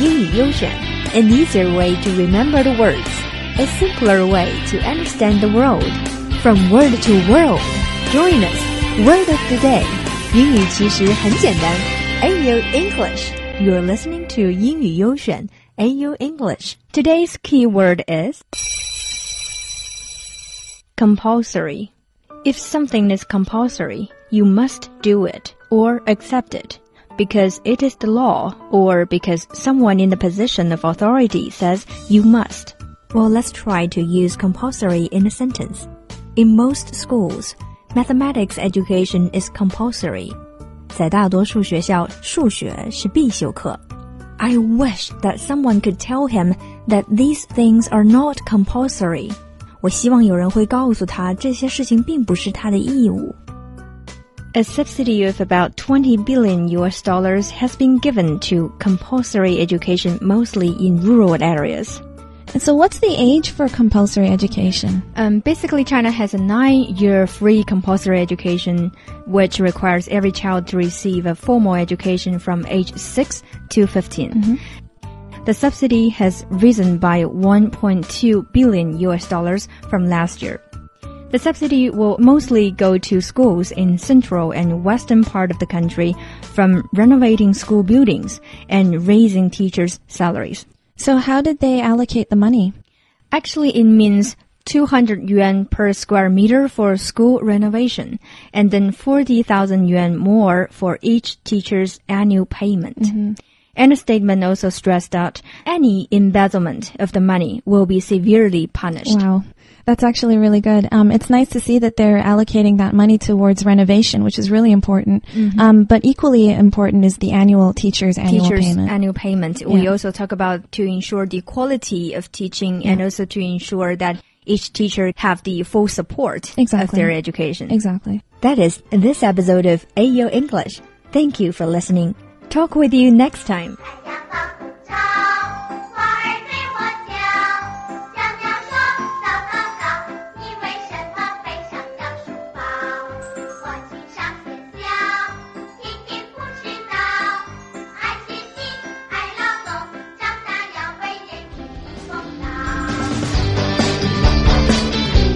英语优选，an easier way to remember the words, a simpler way to understand the world. From word to world, join us. Word of the day，英语其实很简单。AU English, you're listening to 英语优选 AU English. Today's keyword is compulsory. If something is compulsory, you must do it or accept it because it is the law or because someone in the position of authority says you must. Well, let's try to use compulsory in a sentence. In most schools, mathematics education is compulsory. 在大多数学校，数学是必修课。I wish that someone could tell him that these things are not compulsory. 我希望有人会告诉他这些事情并不是他的义务。 A subsidy of about 20 billion US dollars has been given to compulsory education mostly in rural areas. And so what's the age for compulsory education? Um, basically, China has a nine-year free compulsory education, which requires every child to receive a formal education from age 6 to 15. Mm -hmm. The subsidy has risen by 1.2 billion US dollars from last year. The subsidy will mostly go to schools in central and western part of the country from renovating school buildings and raising teachers' salaries. So how did they allocate the money? Actually, it means 200 yuan per square meter for school renovation and then 40,000 yuan more for each teacher's annual payment. Mm -hmm. And the statement also stressed that any embezzlement of the money will be severely punished. Wow. That's actually really good. Um, it's nice to see that they're allocating that money towards renovation, which is really important. Mm-hmm. Um, but equally important is the annual teacher's annual teacher's payment. annual payment. Yeah. We also talk about to ensure the quality of teaching yeah. and also to ensure that each teacher have the full support exactly. of their education. Exactly. That is this episode of AO English. Thank you for listening. Talk with you next time.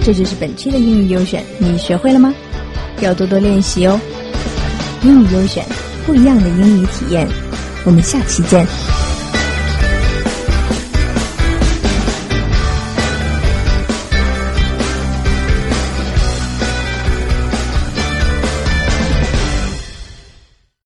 这就是本期的英语优选，你学会了吗？要多多练习哦。英语优选，不一样的英语体验。我们下期见。